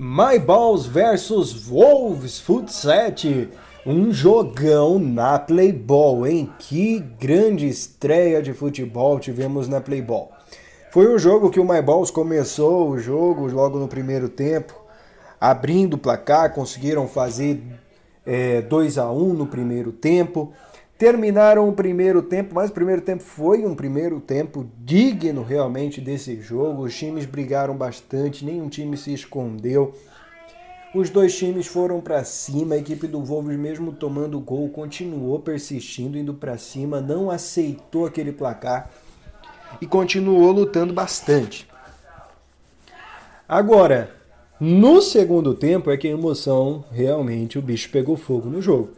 My Balls versus Wolves Futset. Um jogão na Playball, hein? Que grande estreia de futebol tivemos na Playball. Foi um jogo que o My Balls começou o jogo logo no primeiro tempo, abrindo o placar, conseguiram fazer 2 é, a 1 um no primeiro tempo. Terminaram o primeiro tempo, mas o primeiro tempo foi um primeiro tempo digno realmente desse jogo. Os times brigaram bastante, nenhum time se escondeu. Os dois times foram para cima, a equipe do Wolves, mesmo tomando gol, continuou persistindo, indo para cima, não aceitou aquele placar e continuou lutando bastante. Agora, no segundo tempo é que a emoção realmente o bicho pegou fogo no jogo.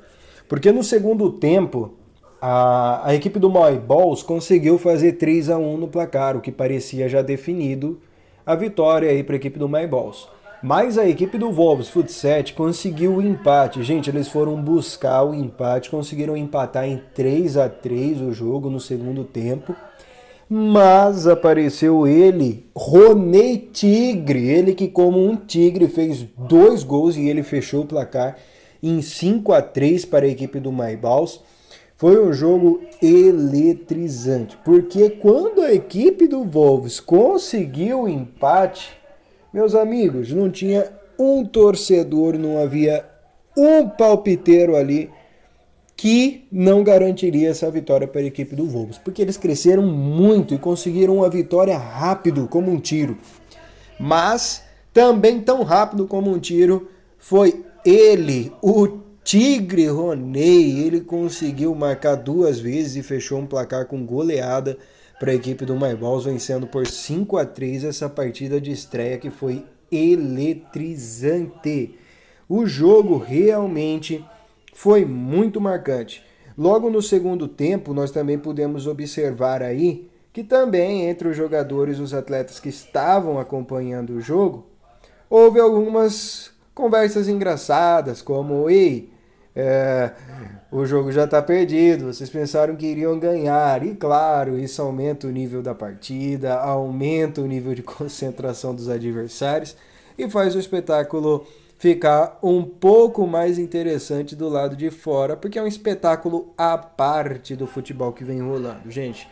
Porque no segundo tempo, a, a equipe do Moy Balls conseguiu fazer 3 a 1 no placar, o que parecia já definido a vitória aí para a equipe do My Balls. Mas a equipe do Wolves Futset conseguiu o empate. Gente, eles foram buscar o empate, conseguiram empatar em 3 a 3 o jogo no segundo tempo. Mas apareceu ele, Ronei Tigre, ele que como um tigre fez dois gols e ele fechou o placar em 5 a 3 para a equipe do Maibals. Foi um jogo eletrizante, porque quando a equipe do Wolves conseguiu o empate, meus amigos, não tinha um torcedor, não havia um palpiteiro ali que não garantiria essa vitória para a equipe do Wolves, porque eles cresceram muito e conseguiram uma vitória rápido como um tiro. Mas também tão rápido como um tiro foi ele, o Tigre Roney, ele conseguiu marcar duas vezes e fechou um placar com goleada para a equipe do Maiballs, vencendo por 5 a 3 essa partida de estreia que foi eletrizante. O jogo realmente foi muito marcante. Logo no segundo tempo, nós também pudemos observar aí que também entre os jogadores, os atletas que estavam acompanhando o jogo, houve algumas conversas engraçadas, como ei, é, o jogo já está perdido, vocês pensaram que iriam ganhar, e claro, isso aumenta o nível da partida, aumenta o nível de concentração dos adversários e faz o espetáculo ficar um pouco mais interessante do lado de fora, porque é um espetáculo à parte do futebol que vem rolando, gente.